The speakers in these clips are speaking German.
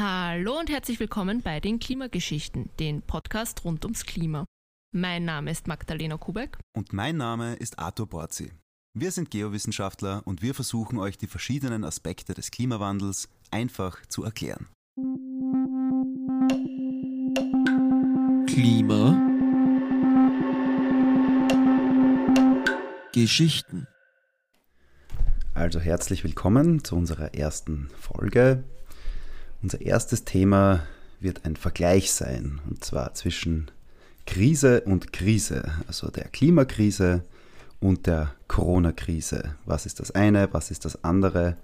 Hallo und herzlich willkommen bei den Klimageschichten, den Podcast rund ums Klima. Mein Name ist Magdalena Kubek. Und mein Name ist Arthur Borzi. Wir sind Geowissenschaftler und wir versuchen euch die verschiedenen Aspekte des Klimawandels einfach zu erklären. Klima Geschichten Also herzlich willkommen zu unserer ersten Folge. Unser erstes Thema wird ein Vergleich sein, und zwar zwischen Krise und Krise, also der Klimakrise und der Corona-Krise. Was ist das eine, was ist das andere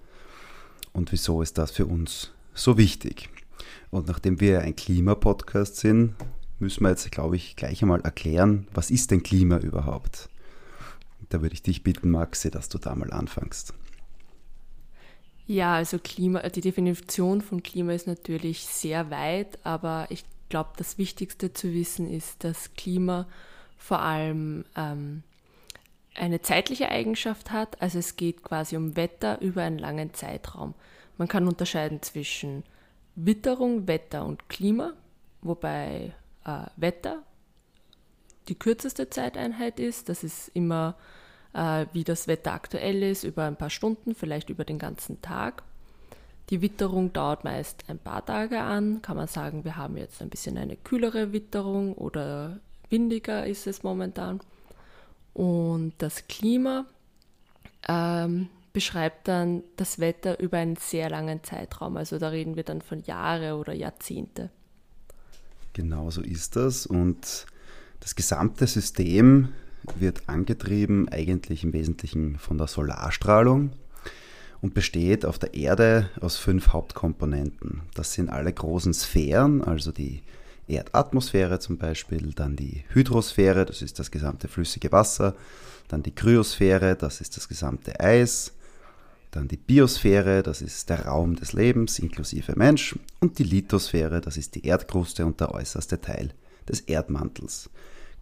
und wieso ist das für uns so wichtig? Und nachdem wir ein Klimapodcast sind, müssen wir jetzt, glaube ich, gleich einmal erklären, was ist denn Klima überhaupt? Da würde ich dich bitten, Maxi, dass du da mal anfängst. Ja, also Klima, die Definition von Klima ist natürlich sehr weit, aber ich glaube, das Wichtigste zu wissen ist, dass Klima vor allem ähm, eine zeitliche Eigenschaft hat. Also es geht quasi um Wetter über einen langen Zeitraum. Man kann unterscheiden zwischen Witterung, Wetter und Klima, wobei äh, Wetter die kürzeste Zeiteinheit ist. Das ist immer, äh, wie das Wetter aktuell ist, über ein paar Stunden, vielleicht über den ganzen Tag. Die Witterung dauert meist ein paar Tage an. Kann man sagen, wir haben jetzt ein bisschen eine kühlere Witterung oder windiger ist es momentan. Und das Klima ähm, beschreibt dann das Wetter über einen sehr langen Zeitraum. Also da reden wir dann von Jahre oder Jahrzehnte. Genau so ist das. Und das gesamte System wird angetrieben eigentlich im Wesentlichen von der Solarstrahlung und besteht auf der Erde aus fünf Hauptkomponenten. Das sind alle großen Sphären, also die Erdatmosphäre zum Beispiel, dann die Hydrosphäre, das ist das gesamte flüssige Wasser, dann die Kryosphäre, das ist das gesamte Eis, dann die Biosphäre, das ist der Raum des Lebens inklusive Mensch und die Lithosphäre, das ist die Erdkruste und der äußerste Teil des Erdmantels.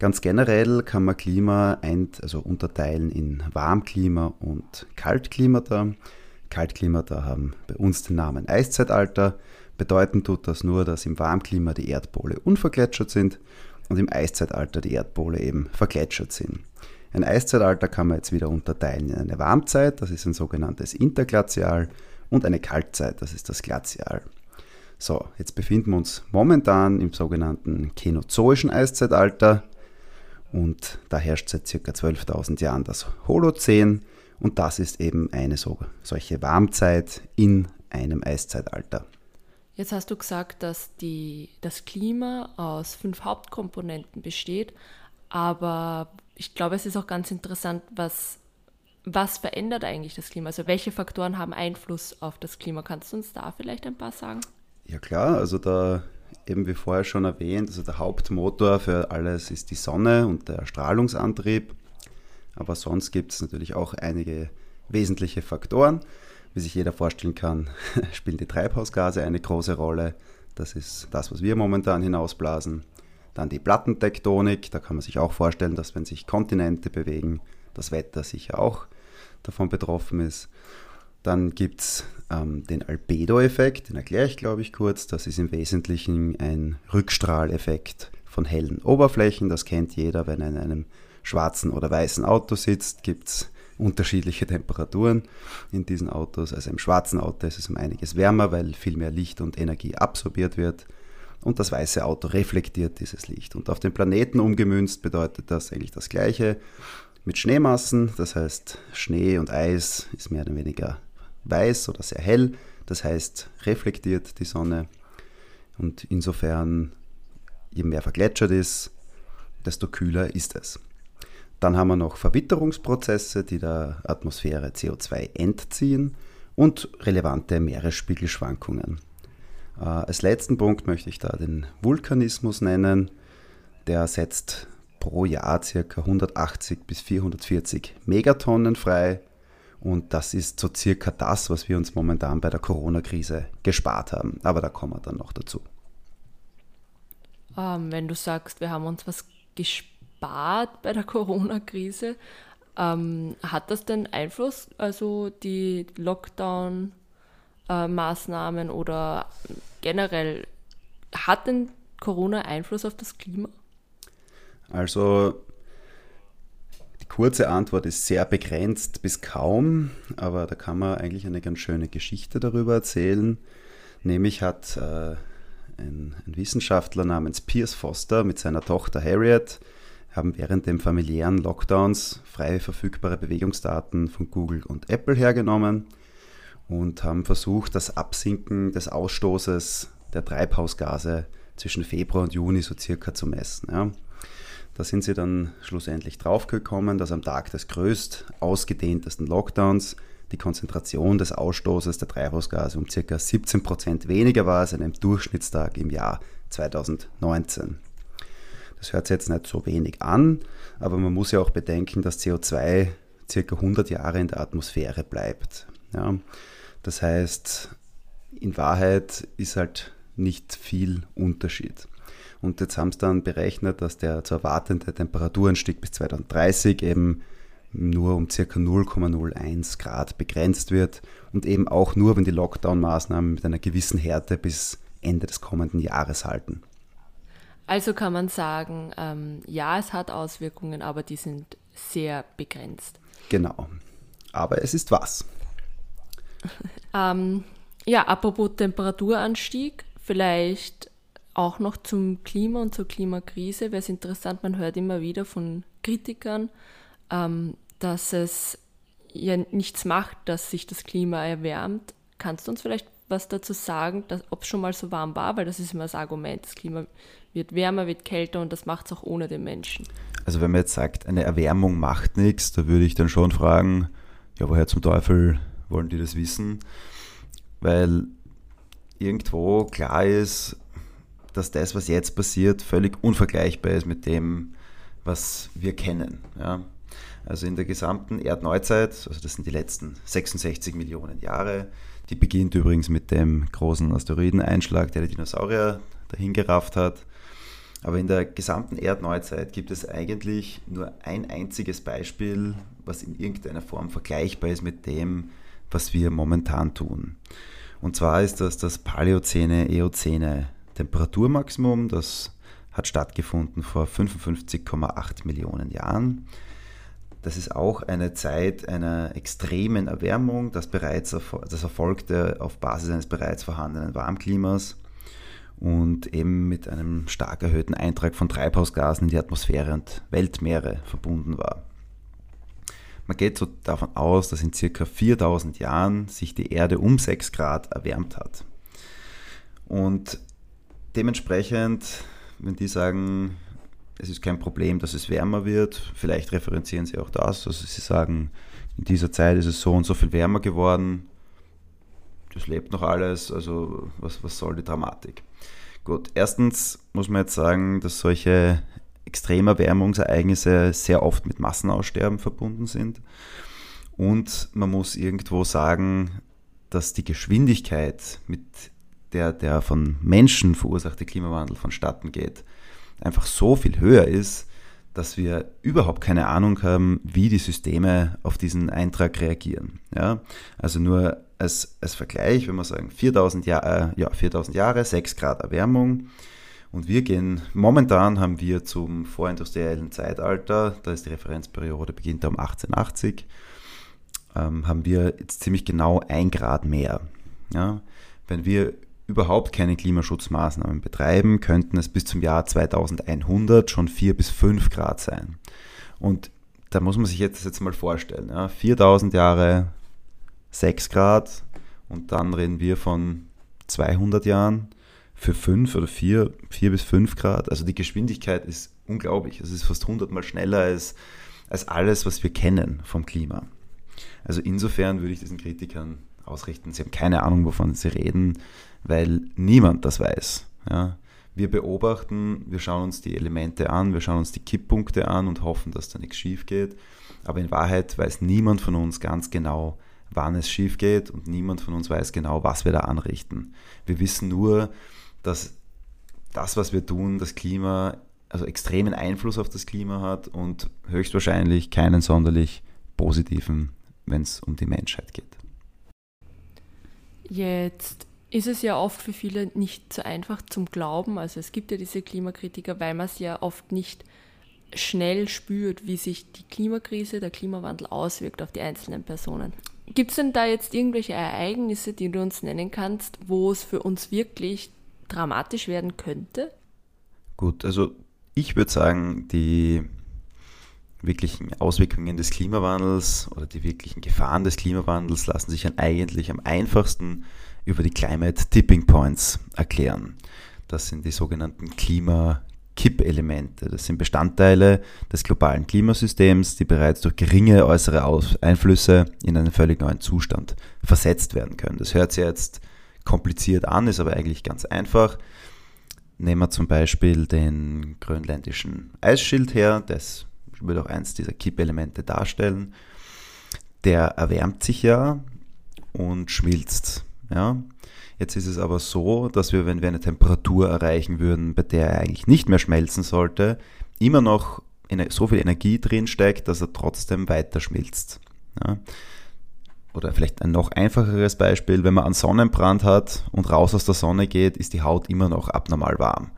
Ganz generell kann man Klima ein, also unterteilen in Warmklima und Kaltklimata. Kaltklimata haben bei uns den Namen Eiszeitalter. Bedeuten tut das nur, dass im Warmklima die Erdpole unvergletschert sind und im Eiszeitalter die Erdpole eben vergletschert sind. Ein Eiszeitalter kann man jetzt wieder unterteilen in eine Warmzeit, das ist ein sogenanntes Interglazial, und eine Kaltzeit, das ist das Glazial. So, jetzt befinden wir uns momentan im sogenannten Kenozoischen Eiszeitalter und da herrscht seit ca. 12.000 Jahren das Holozän und das ist eben eine so, solche Warmzeit in einem Eiszeitalter. Jetzt hast du gesagt, dass die, das Klima aus fünf Hauptkomponenten besteht, aber ich glaube, es ist auch ganz interessant, was, was verändert eigentlich das Klima? Also welche Faktoren haben Einfluss auf das Klima? Kannst du uns da vielleicht ein paar sagen? Ja klar, also da eben wie vorher schon erwähnt, also der Hauptmotor für alles ist die Sonne und der Strahlungsantrieb. Aber sonst gibt es natürlich auch einige wesentliche Faktoren. Wie sich jeder vorstellen kann, spielen die Treibhausgase eine große Rolle. Das ist das, was wir momentan hinausblasen. Dann die Plattentektonik, da kann man sich auch vorstellen, dass wenn sich Kontinente bewegen, das Wetter sicher auch davon betroffen ist. Dann gibt es ähm, den Albedo-Effekt, den erkläre ich, glaube ich, kurz. Das ist im Wesentlichen ein Rückstrahleffekt von hellen Oberflächen. Das kennt jeder, wenn er in einem schwarzen oder weißen Auto sitzt, gibt es unterschiedliche Temperaturen in diesen Autos. Also im schwarzen Auto ist es um einiges wärmer, weil viel mehr Licht und Energie absorbiert wird. Und das weiße Auto reflektiert dieses Licht. Und auf den Planeten umgemünzt bedeutet das eigentlich das Gleiche mit Schneemassen. Das heißt, Schnee und Eis ist mehr oder weniger weiß oder sehr hell. Das heißt, reflektiert die Sonne. Und insofern, je mehr vergletschert ist, desto kühler ist es. Dann haben wir noch Verwitterungsprozesse, die der Atmosphäre CO2 entziehen und relevante Meeresspiegelschwankungen. Äh, als letzten Punkt möchte ich da den Vulkanismus nennen. Der setzt pro Jahr ca. 180 bis 440 Megatonnen frei. Und das ist so circa das, was wir uns momentan bei der Corona-Krise gespart haben. Aber da kommen wir dann noch dazu. Ähm, wenn du sagst, wir haben uns was gespart, bei der Corona-Krise. Ähm, hat das denn Einfluss, also die Lockdown-Maßnahmen oder generell, hat denn Corona Einfluss auf das Klima? Also kurze Antwort ist sehr begrenzt bis kaum, aber da kann man eigentlich eine ganz schöne Geschichte darüber erzählen. Nämlich hat äh, ein, ein, Wissenschaftler namens Piers Foster mit seiner Tochter Harriet haben während dem familiären Lockdowns frei verfügbare Bewegungsdaten von Google und Apple hergenommen und haben versucht, das Absinken des Ausstoßes der Treibhausgase zwischen Februar und Juni so circa zu messen. Ja. Da sind sie dann schlussendlich draufgekommen, dass am Tag des größt ausgedehntesten Lockdowns die Konzentration des Ausstoßes der Treibhausgase um ca. 17 Prozent weniger war als an einem Durchschnittstag im Jahr 2019. Das hört sich jetzt nicht so wenig an, aber man muss ja auch bedenken, dass CO2 ca. 100 Jahre in der Atmosphäre bleibt. Ja. Das heißt, in Wahrheit ist halt nicht viel Unterschied. Und jetzt haben sie dann berechnet, dass der zu erwartende Temperaturanstieg bis 2030 eben nur um ca. 0,01 Grad begrenzt wird und eben auch nur, wenn die Lockdown-Maßnahmen mit einer gewissen Härte bis Ende des kommenden Jahres halten. Also kann man sagen, ähm, ja, es hat Auswirkungen, aber die sind sehr begrenzt. Genau. Aber es ist was. ähm, ja, apropos Temperaturanstieg, vielleicht auch noch zum Klima und zur Klimakrise wäre es interessant, man hört immer wieder von Kritikern, ähm, dass es ja nichts macht, dass sich das Klima erwärmt. Kannst du uns vielleicht was dazu sagen, ob es schon mal so warm war? Weil das ist immer das Argument, das Klima wird wärmer, wird kälter und das macht es auch ohne den Menschen. Also wenn man jetzt sagt, eine Erwärmung macht nichts, da würde ich dann schon fragen, ja, woher zum Teufel wollen die das wissen? Weil irgendwo klar ist, dass das, was jetzt passiert, völlig unvergleichbar ist mit dem, was wir kennen. Ja? Also in der gesamten Erdneuzeit, also das sind die letzten 66 Millionen Jahre, die beginnt übrigens mit dem großen Asteroideneinschlag, der die Dinosaurier dahin gerafft hat. Aber in der gesamten Erdneuzeit gibt es eigentlich nur ein einziges Beispiel, was in irgendeiner Form vergleichbar ist mit dem, was wir momentan tun. Und zwar ist das das Paläozäne-Eozäne Temperaturmaximum. Das hat stattgefunden vor 55,8 Millionen Jahren. Das ist auch eine Zeit einer extremen Erwärmung, das, bereits, das erfolgte auf Basis eines bereits vorhandenen Warmklimas und eben mit einem stark erhöhten Eintrag von Treibhausgasen in die Atmosphäre und Weltmeere verbunden war. Man geht so davon aus, dass in circa 4000 Jahren sich die Erde um 6 Grad erwärmt hat. Und dementsprechend, wenn die sagen, es ist kein Problem, dass es wärmer wird, vielleicht referenzieren sie auch das, also sie sagen, in dieser Zeit ist es so und so viel wärmer geworden, das lebt noch alles, also was, was soll die Dramatik? Gut, erstens muss man jetzt sagen, dass solche Extremerwärmungsereignisse sehr oft mit Massenaussterben verbunden sind. Und man muss irgendwo sagen, dass die Geschwindigkeit, mit der der von Menschen verursachte Klimawandel vonstatten geht, einfach so viel höher ist, dass wir überhaupt keine Ahnung haben, wie die Systeme auf diesen Eintrag reagieren. Ja? Also nur als, als Vergleich, wenn wir sagen 4000, Jahr, äh, ja, 4000 Jahre, 6 Grad Erwärmung, und wir gehen, momentan haben wir zum vorindustriellen Zeitalter, da ist die Referenzperiode, beginnt um 1880, ähm, haben wir jetzt ziemlich genau ein Grad mehr. Ja? Wenn wir überhaupt keine Klimaschutzmaßnahmen betreiben, könnten es bis zum Jahr 2100 schon 4 bis 5 Grad sein. Und da muss man sich jetzt, jetzt mal vorstellen. Ja? 4000 Jahre 6 Grad und dann reden wir von 200 Jahren für 5 oder 4, 4 bis 5 Grad. Also die Geschwindigkeit ist unglaublich. Es ist fast 100 Mal schneller als, als alles, was wir kennen vom Klima. Also insofern würde ich diesen Kritikern ausrichten, sie haben keine Ahnung, wovon sie reden, weil niemand das weiß. Ja. Wir beobachten, wir schauen uns die Elemente an, wir schauen uns die Kipppunkte an und hoffen, dass da nichts schief geht. Aber in Wahrheit weiß niemand von uns ganz genau, wann es schief geht und niemand von uns weiß genau, was wir da anrichten. Wir wissen nur, dass das, was wir tun, das Klima, also extremen Einfluss auf das Klima hat und höchstwahrscheinlich keinen sonderlich positiven, wenn es um die Menschheit geht. Jetzt ist es ja oft für viele nicht so einfach zum Glauben. Also es gibt ja diese Klimakritiker, weil man es ja oft nicht schnell spürt, wie sich die Klimakrise, der Klimawandel auswirkt auf die einzelnen Personen. Gibt es denn da jetzt irgendwelche Ereignisse, die du uns nennen kannst, wo es für uns wirklich dramatisch werden könnte? Gut, also ich würde sagen, die wirklichen Auswirkungen des Klimawandels oder die wirklichen Gefahren des Klimawandels lassen sich eigentlich am einfachsten über die Climate Tipping Points erklären. Das sind die sogenannten Klima-Kippelemente. Das sind Bestandteile des globalen Klimasystems, die bereits durch geringe äußere Einflüsse in einen völlig neuen Zustand versetzt werden können. Das hört sich jetzt kompliziert an, ist aber eigentlich ganz einfach. Nehmen wir zum Beispiel den grönländischen Eisschild her, das würde auch eins dieser Kippelemente darstellen. Der erwärmt sich ja und schmilzt. Ja? Jetzt ist es aber so, dass wir, wenn wir eine Temperatur erreichen würden, bei der er eigentlich nicht mehr schmelzen sollte, immer noch so viel Energie drin steckt, dass er trotzdem weiter schmilzt. Ja? Oder vielleicht ein noch einfacheres Beispiel, wenn man einen Sonnenbrand hat und raus aus der Sonne geht, ist die Haut immer noch abnormal warm.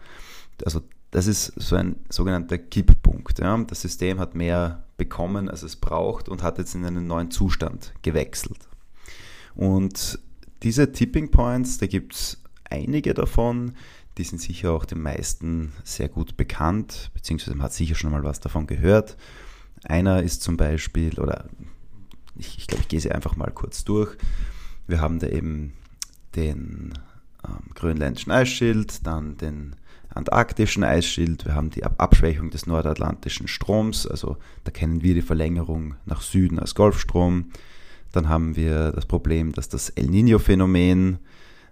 Also das ist so ein sogenannter Kipppunkt. Ja. Das System hat mehr bekommen, als es braucht und hat jetzt in einen neuen Zustand gewechselt. Und diese Tipping Points, da gibt es einige davon, die sind sicher auch den meisten sehr gut bekannt, beziehungsweise man hat sicher schon mal was davon gehört. Einer ist zum Beispiel, oder ich, ich glaube, ich gehe sie einfach mal kurz durch. Wir haben da eben den ähm, grönländischen Eisschild, dann den antarktischen Eisschild, wir haben die Abschwächung des nordatlantischen Stroms, also da kennen wir die Verlängerung nach Süden als Golfstrom. Dann haben wir das Problem, dass das El Niño-Phänomen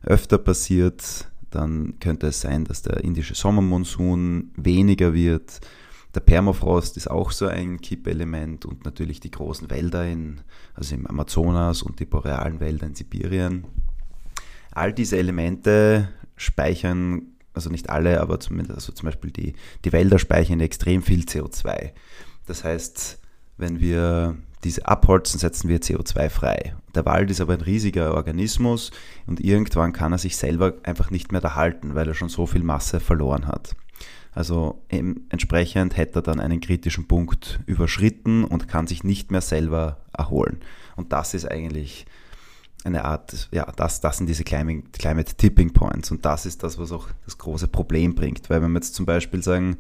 öfter passiert. Dann könnte es sein, dass der indische Sommermonsun weniger wird. Der Permafrost ist auch so ein Kippelement und natürlich die großen Wälder in, also im Amazonas und die borealen Wälder in Sibirien. All diese Elemente speichern also nicht alle, aber zumindest, also zum Beispiel die, die Wälder speichern extrem viel CO2. Das heißt, wenn wir diese abholzen, setzen wir CO2 frei. Der Wald ist aber ein riesiger Organismus und irgendwann kann er sich selber einfach nicht mehr erhalten, weil er schon so viel Masse verloren hat. Also entsprechend hätte er dann einen kritischen Punkt überschritten und kann sich nicht mehr selber erholen. Und das ist eigentlich eine Art, ja, das, das sind diese Climate, Climate Tipping Points und das ist das, was auch das große Problem bringt. Weil wenn wir jetzt zum Beispiel sagen,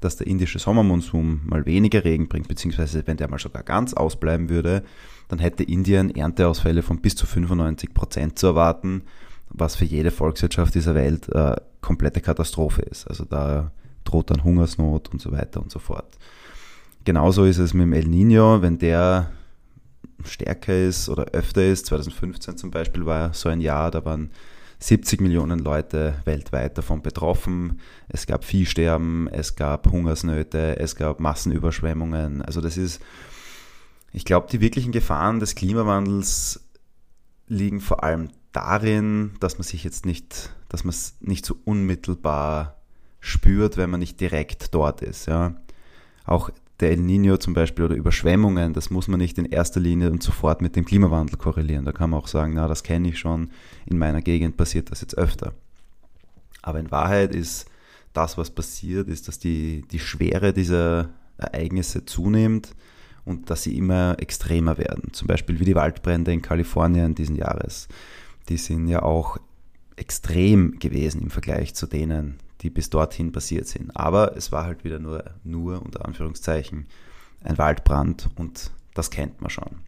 dass der indische Sommermonsum mal weniger Regen bringt, beziehungsweise wenn der mal sogar ganz ausbleiben würde, dann hätte Indien Ernteausfälle von bis zu 95 Prozent zu erwarten, was für jede Volkswirtschaft dieser Welt äh, komplette Katastrophe ist. Also da droht dann Hungersnot und so weiter und so fort. Genauso ist es mit dem El Nino, wenn der stärker ist oder öfter ist. 2015 zum Beispiel war so ein Jahr, da waren 70 Millionen Leute weltweit davon betroffen. Es gab Viehsterben, es gab Hungersnöte, es gab Massenüberschwemmungen. Also das ist, ich glaube, die wirklichen Gefahren des Klimawandels liegen vor allem darin, dass man sich jetzt nicht, dass man es nicht so unmittelbar spürt, wenn man nicht direkt dort ist. Ja. Auch der El Nino zum Beispiel oder Überschwemmungen, das muss man nicht in erster Linie und sofort mit dem Klimawandel korrelieren. Da kann man auch sagen, na, das kenne ich schon, in meiner Gegend passiert das jetzt öfter. Aber in Wahrheit ist das, was passiert, ist, dass die, die Schwere dieser Ereignisse zunimmt und dass sie immer extremer werden. Zum Beispiel wie die Waldbrände in Kalifornien diesen Jahres. Die sind ja auch extrem gewesen im Vergleich zu denen, die bis dorthin passiert sind. Aber es war halt wieder nur, nur unter Anführungszeichen, ein Waldbrand und das kennt man schon.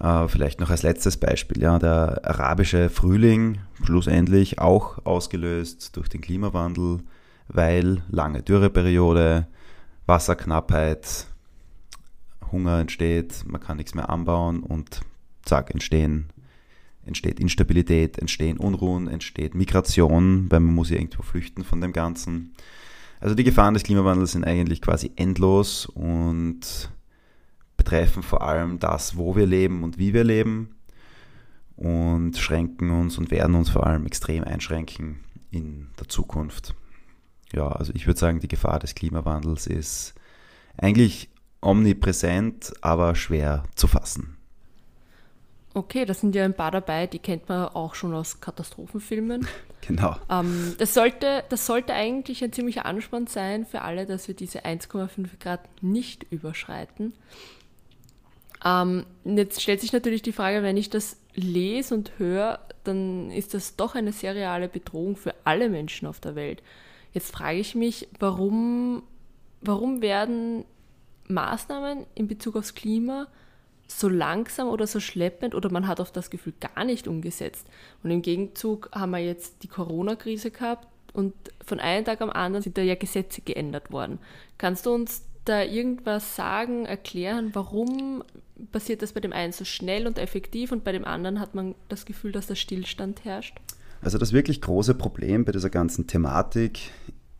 Äh, vielleicht noch als letztes Beispiel, ja, der arabische Frühling, schlussendlich auch ausgelöst durch den Klimawandel, weil lange Dürreperiode, Wasserknappheit, Hunger entsteht, man kann nichts mehr anbauen und zack, entstehen entsteht Instabilität, entstehen Unruhen, entsteht Migration, weil man muss ja irgendwo flüchten von dem Ganzen. Also die Gefahren des Klimawandels sind eigentlich quasi endlos und betreffen vor allem das, wo wir leben und wie wir leben und schränken uns und werden uns vor allem extrem einschränken in der Zukunft. Ja, also ich würde sagen, die Gefahr des Klimawandels ist eigentlich omnipräsent, aber schwer zu fassen. Okay, da sind ja ein paar dabei, die kennt man auch schon aus Katastrophenfilmen. Genau. Ähm, das, sollte, das sollte eigentlich ein ziemlicher Anspann sein für alle, dass wir diese 1,5 Grad nicht überschreiten. Ähm, jetzt stellt sich natürlich die Frage, wenn ich das lese und höre, dann ist das doch eine sehr reale Bedrohung für alle Menschen auf der Welt. Jetzt frage ich mich, warum, warum werden Maßnahmen in Bezug aufs Klima so langsam oder so schleppend oder man hat oft das Gefühl gar nicht umgesetzt. Und im Gegenzug haben wir jetzt die Corona-Krise gehabt und von einem Tag am anderen sind da ja Gesetze geändert worden. Kannst du uns da irgendwas sagen, erklären, warum passiert das bei dem einen so schnell und effektiv und bei dem anderen hat man das Gefühl, dass da Stillstand herrscht? Also das wirklich große Problem bei dieser ganzen Thematik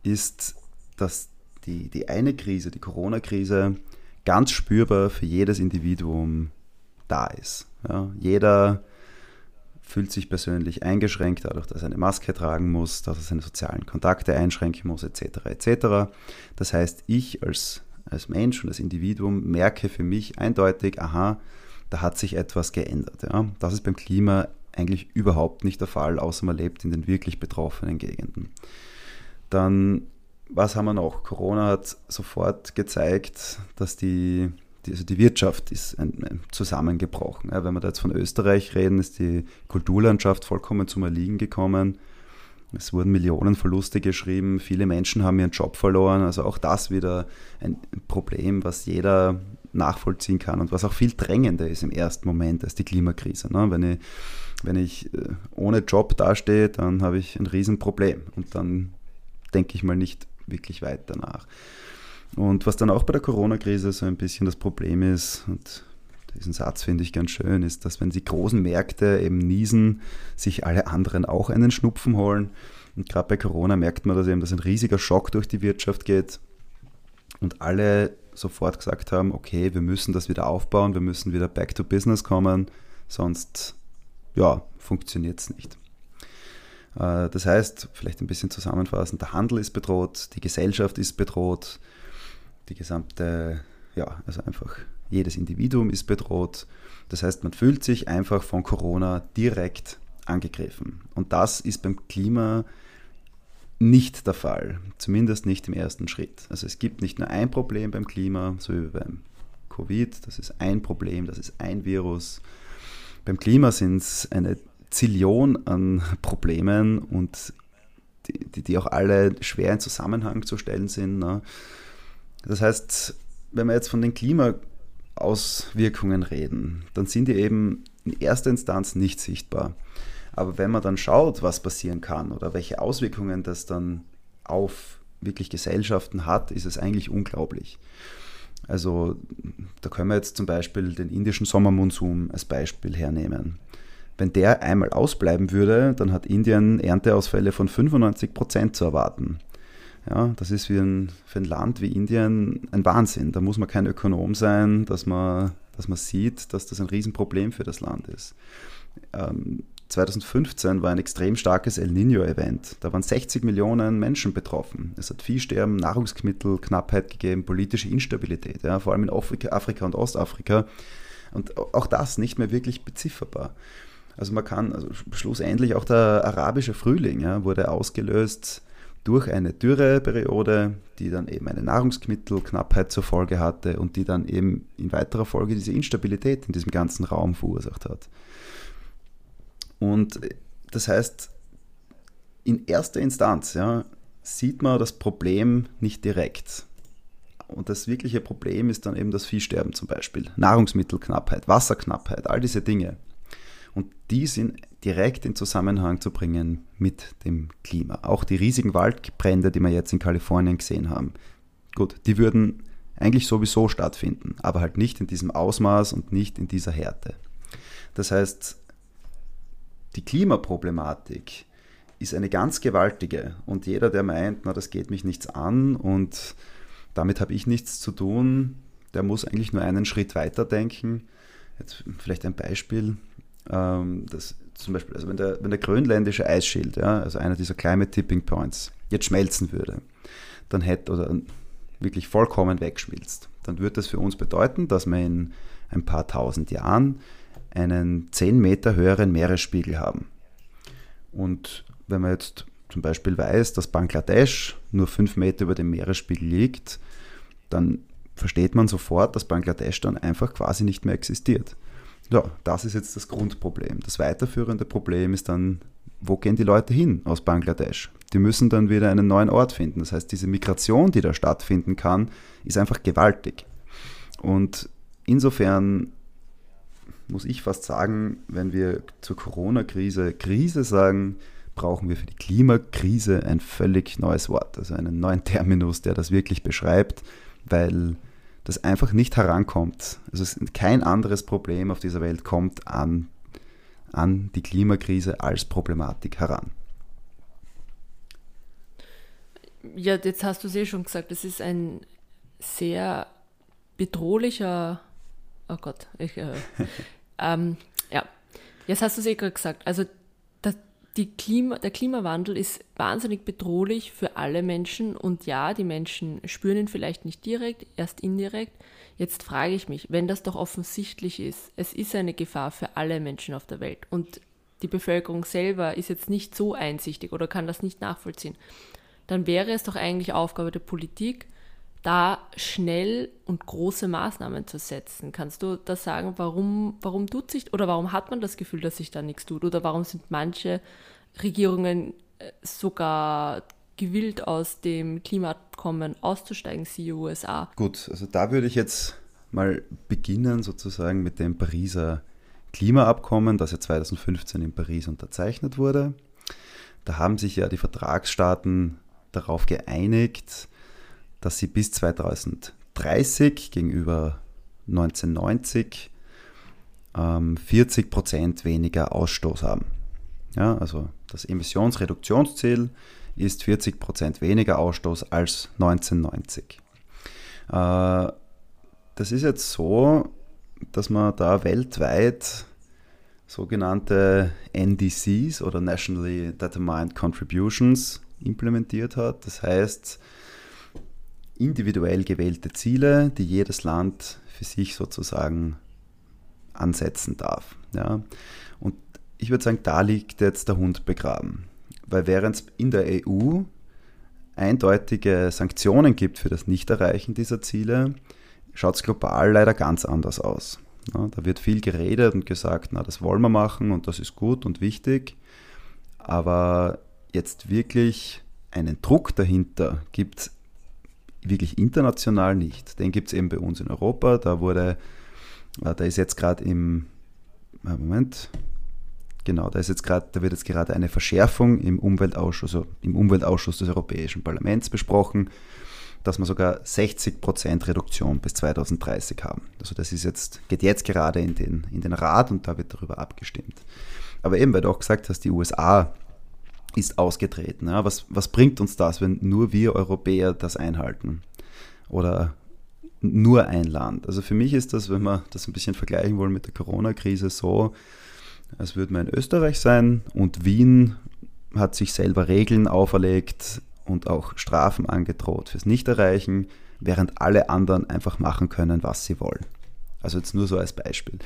ist, dass die, die eine Krise, die Corona-Krise, ganz spürbar für jedes Individuum da ist. Ja, jeder fühlt sich persönlich eingeschränkt dadurch, dass er eine Maske tragen muss, dass er seine sozialen Kontakte einschränken muss, etc. etc. Das heißt, ich als, als Mensch und als Individuum merke für mich eindeutig, aha, da hat sich etwas geändert. Ja. Das ist beim Klima eigentlich überhaupt nicht der Fall, außer man lebt in den wirklich betroffenen Gegenden. Dann was haben wir noch? Corona hat sofort gezeigt, dass die, die, also die Wirtschaft ist ein, ein zusammengebrochen. Ja, wenn wir da jetzt von Österreich reden, ist die Kulturlandschaft vollkommen zum Erliegen gekommen. Es wurden Millionen Verluste geschrieben, viele Menschen haben ihren Job verloren. Also auch das wieder ein Problem, was jeder nachvollziehen kann und was auch viel drängender ist im ersten Moment als die Klimakrise. Ne? Wenn, ich, wenn ich äh, ohne Job dastehe, dann habe ich ein Riesenproblem und dann denke ich mal nicht wirklich weiter nach. Und was dann auch bei der Corona-Krise so ein bisschen das Problem ist, und diesen Satz finde ich ganz schön, ist, dass wenn die großen Märkte eben niesen, sich alle anderen auch einen Schnupfen holen. Und gerade bei Corona merkt man, dass eben dass ein riesiger Schock durch die Wirtschaft geht und alle sofort gesagt haben, okay, wir müssen das wieder aufbauen, wir müssen wieder back to business kommen, sonst ja, funktioniert es nicht. Äh, das heißt, vielleicht ein bisschen zusammenfassend, der Handel ist bedroht, die Gesellschaft ist bedroht, die gesamte, ja, also einfach jedes Individuum ist bedroht. Das heißt, man fühlt sich einfach von Corona direkt angegriffen. Und das ist beim Klima nicht der Fall, zumindest nicht im ersten Schritt. Also es gibt nicht nur ein Problem beim Klima, so wie beim Covid, das ist ein Problem, das ist ein Virus. Beim Klima sind es eine Zillion an Problemen und die, die, auch alle schwer in Zusammenhang zu stellen sind. Ne? Das heißt, wenn wir jetzt von den Klimaauswirkungen reden, dann sind die eben in erster Instanz nicht sichtbar. Aber wenn man dann schaut, was passieren kann oder welche Auswirkungen das dann auf wirklich Gesellschaften hat, ist es eigentlich unglaublich. Also da können wir jetzt zum Beispiel den indischen Sommermonsum als Beispiel hernehmen. Wenn der einmal ausbleiben würde, dann hat Indien Ernteausfälle von 95 Prozent zu erwarten. Ja, das ist für ein, für ein Land wie Indien ein Wahnsinn. Da muss man kein Ökonom sein, dass man, dass man sieht, dass das ein Riesenproblem für das Land ist. Ähm, 2015 war ein extrem starkes El Nino-Event. Da waren 60 Millionen Menschen betroffen. Es hat Viehsterben, Nahrungsmittelknappheit gegeben, politische Instabilität, ja, vor allem in Afrika, Afrika und Ostafrika. Und auch das nicht mehr wirklich bezifferbar. Also man kann, also schlussendlich auch der arabische Frühling ja, wurde ausgelöst durch eine Dürreperiode, die dann eben eine Nahrungsmittelknappheit zur Folge hatte und die dann eben in weiterer Folge diese Instabilität in diesem ganzen Raum verursacht hat. Und das heißt, in erster Instanz ja, sieht man das Problem nicht direkt. Und das wirkliche Problem ist dann eben das Viehsterben zum Beispiel, Nahrungsmittelknappheit, Wasserknappheit, all diese Dinge. Und die sind direkt in Zusammenhang zu bringen mit dem Klima. Auch die riesigen Waldbrände, die wir jetzt in Kalifornien gesehen haben, gut, die würden eigentlich sowieso stattfinden, aber halt nicht in diesem Ausmaß und nicht in dieser Härte. Das heißt, die Klimaproblematik ist eine ganz gewaltige und jeder, der meint, na, das geht mich nichts an und damit habe ich nichts zu tun, der muss eigentlich nur einen Schritt weiter denken. Jetzt vielleicht ein Beispiel ähm, das zum Beispiel, also wenn der, wenn der grönländische Eisschild, ja, also einer dieser Climate Tipping Points, jetzt schmelzen würde, dann hätte oder wirklich vollkommen wegschmilzt, dann würde das für uns bedeuten, dass wir in ein paar tausend Jahren einen 10 Meter höheren Meeresspiegel haben. Und wenn man jetzt zum Beispiel weiß, dass Bangladesch nur 5 Meter über dem Meeresspiegel liegt, dann versteht man sofort, dass Bangladesch dann einfach quasi nicht mehr existiert. Ja, das ist jetzt das Grundproblem. Das weiterführende Problem ist dann, wo gehen die Leute hin aus Bangladesch? Die müssen dann wieder einen neuen Ort finden. Das heißt, diese Migration, die da stattfinden kann, ist einfach gewaltig. Und insofern muss ich fast sagen, wenn wir zur Corona-Krise Krise sagen, brauchen wir für die Klimakrise ein völlig neues Wort, also einen neuen Terminus, der das wirklich beschreibt, weil das einfach nicht herankommt. Also kein anderes Problem auf dieser Welt kommt an, an die Klimakrise als Problematik heran. Ja, jetzt hast du es eh schon gesagt, es ist ein sehr bedrohlicher, oh Gott, ich, äh, ähm, ja, jetzt hast du es eh gerade gesagt, also Klima, der Klimawandel ist wahnsinnig bedrohlich für alle Menschen. Und ja, die Menschen spüren ihn vielleicht nicht direkt, erst indirekt. Jetzt frage ich mich, wenn das doch offensichtlich ist, es ist eine Gefahr für alle Menschen auf der Welt. Und die Bevölkerung selber ist jetzt nicht so einsichtig oder kann das nicht nachvollziehen, dann wäre es doch eigentlich Aufgabe der Politik, da schnell und große Maßnahmen zu setzen. Kannst du das sagen, warum, warum tut sich oder warum hat man das Gefühl, dass sich da nichts tut? Oder warum sind manche Regierungen äh, sogar gewillt, aus dem Klimaabkommen auszusteigen, siehe USA? Gut, also da würde ich jetzt mal beginnen sozusagen mit dem Pariser Klimaabkommen, das ja 2015 in Paris unterzeichnet wurde. Da haben sich ja die Vertragsstaaten darauf geeinigt, dass sie bis 2030 gegenüber 1990 ähm, 40 Prozent weniger Ausstoß haben. Ja, also das Emissionsreduktionsziel ist 40 Prozent weniger Ausstoß als 1990. Äh, das ist jetzt so, dass man da weltweit sogenannte NDCs oder Nationally Determined Contributions implementiert hat. Das heißt, individuell gewählte Ziele, die jedes Land für sich sozusagen ansetzen darf. Ja. Und ich würde sagen, da liegt jetzt der Hund begraben. Weil während es in der EU eindeutige Sanktionen gibt für das Nichterreichen dieser Ziele, schaut es global leider ganz anders aus. Ja, da wird viel geredet und gesagt, na, das wollen wir machen und das ist gut und wichtig. Aber jetzt wirklich einen Druck dahinter gibt es wirklich international nicht. Den gibt es eben bei uns in Europa. Da wurde, äh, da ist jetzt gerade im, äh, Moment, genau, da ist jetzt gerade, da wird jetzt gerade eine Verschärfung im Umweltausschuss, also im Umweltausschuss des Europäischen Parlaments besprochen, dass wir sogar 60 Prozent Reduktion bis 2030 haben. Also das ist jetzt, geht jetzt gerade in den, in den Rat und da wird darüber abgestimmt. Aber eben, weil du auch gesagt hast, die USA ist ausgetreten. Ja, was, was bringt uns das, wenn nur wir Europäer das einhalten? Oder nur ein Land? Also für mich ist das, wenn wir das ein bisschen vergleichen wollen mit der Corona-Krise, so, als würde man in Österreich sein und Wien hat sich selber Regeln auferlegt und auch Strafen angedroht fürs Nichterreichen, während alle anderen einfach machen können, was sie wollen. Also jetzt nur so als Beispiel.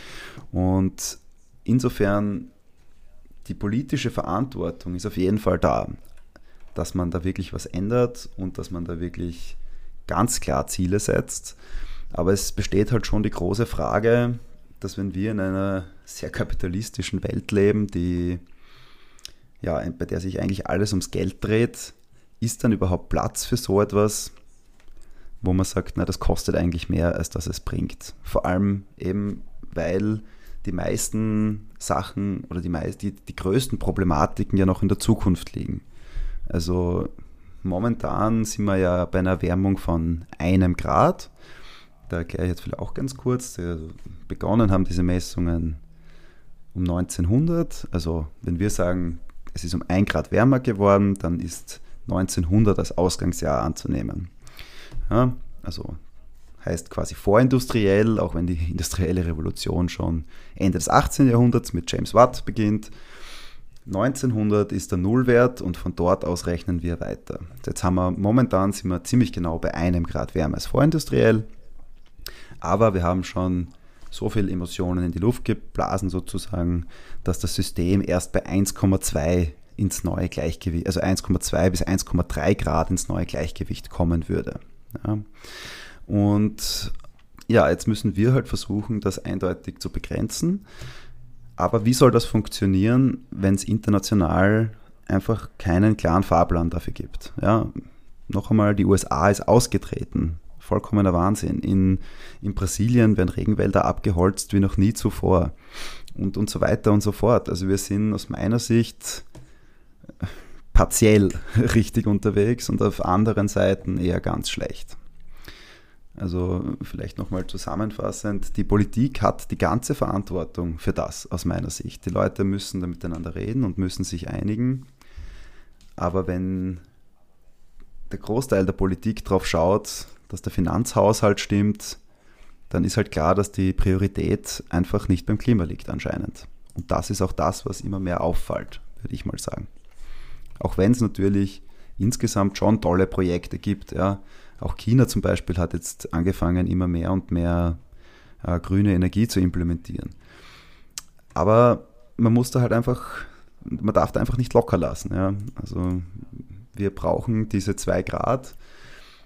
Und insofern die politische Verantwortung ist auf jeden Fall da, dass man da wirklich was ändert und dass man da wirklich ganz klar Ziele setzt. Aber es besteht halt schon die große Frage, dass wenn wir in einer sehr kapitalistischen Welt leben, die ja, bei der sich eigentlich alles ums Geld dreht, ist dann überhaupt Platz für so etwas, wo man sagt, na, das kostet eigentlich mehr, als dass es bringt. Vor allem eben, weil die meisten Sachen oder die, meist, die, die größten Problematiken ja noch in der Zukunft liegen. Also momentan sind wir ja bei einer Erwärmung von einem Grad. Da erkläre ich jetzt vielleicht auch ganz kurz. Begonnen haben diese Messungen um 1900. Also wenn wir sagen, es ist um ein Grad wärmer geworden, dann ist 1900 als Ausgangsjahr anzunehmen. Ja, also heißt quasi vorindustriell, auch wenn die industrielle Revolution schon Ende des 18. Jahrhunderts mit James Watt beginnt. 1900 ist der Nullwert und von dort aus rechnen wir weiter. Jetzt haben wir momentan sind wir ziemlich genau bei einem Grad wärmer als vorindustriell, aber wir haben schon so viel Emotionen in die Luft geblasen sozusagen, dass das System erst bei 1,2 ins neue Gleichgewicht, also 1,2 bis 1,3 Grad ins neue Gleichgewicht kommen würde. Ja. Und ja, jetzt müssen wir halt versuchen, das eindeutig zu begrenzen. Aber wie soll das funktionieren, wenn es international einfach keinen klaren Fahrplan dafür gibt? Ja, noch einmal, die USA ist ausgetreten. Vollkommener Wahnsinn. In, in Brasilien werden Regenwälder abgeholzt wie noch nie zuvor. Und, und so weiter und so fort. Also wir sind aus meiner Sicht partiell richtig unterwegs und auf anderen Seiten eher ganz schlecht. Also vielleicht nochmal zusammenfassend, die Politik hat die ganze Verantwortung für das aus meiner Sicht. Die Leute müssen da miteinander reden und müssen sich einigen. Aber wenn der Großteil der Politik darauf schaut, dass der Finanzhaushalt stimmt, dann ist halt klar, dass die Priorität einfach nicht beim Klima liegt anscheinend. Und das ist auch das, was immer mehr auffällt, würde ich mal sagen. Auch wenn es natürlich insgesamt schon tolle Projekte gibt. Ja. Auch China zum Beispiel hat jetzt angefangen, immer mehr und mehr äh, grüne Energie zu implementieren. Aber man muss da halt einfach, man darf da einfach nicht locker lassen. Ja. Also wir brauchen diese zwei Grad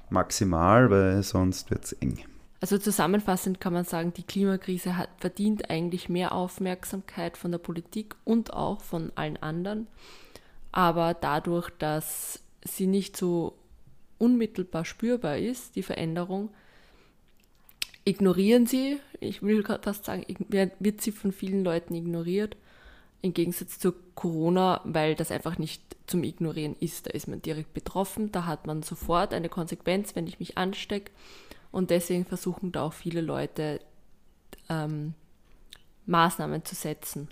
maximal, weil sonst wird es eng. Also zusammenfassend kann man sagen, die Klimakrise hat, verdient eigentlich mehr Aufmerksamkeit von der Politik und auch von allen anderen. Aber dadurch, dass sie nicht so unmittelbar spürbar ist, die Veränderung, ignorieren sie, ich will fast sagen, wird sie von vielen Leuten ignoriert, im Gegensatz zu Corona, weil das einfach nicht zum Ignorieren ist. Da ist man direkt betroffen, da hat man sofort eine Konsequenz, wenn ich mich anstecke. Und deswegen versuchen da auch viele Leute ähm, Maßnahmen zu setzen,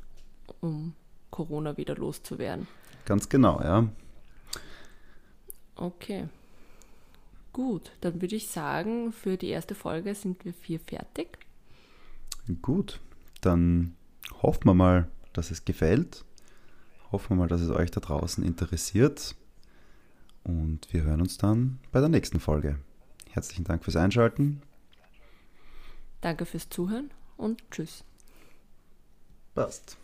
um Corona wieder loszuwerden. Ganz genau, ja. Okay. Gut, dann würde ich sagen, für die erste Folge sind wir vier fertig. Gut, dann hoffen wir mal, dass es gefällt. Hoffen wir mal, dass es euch da draußen interessiert. Und wir hören uns dann bei der nächsten Folge. Herzlichen Dank fürs Einschalten. Danke fürs Zuhören und tschüss. Passt.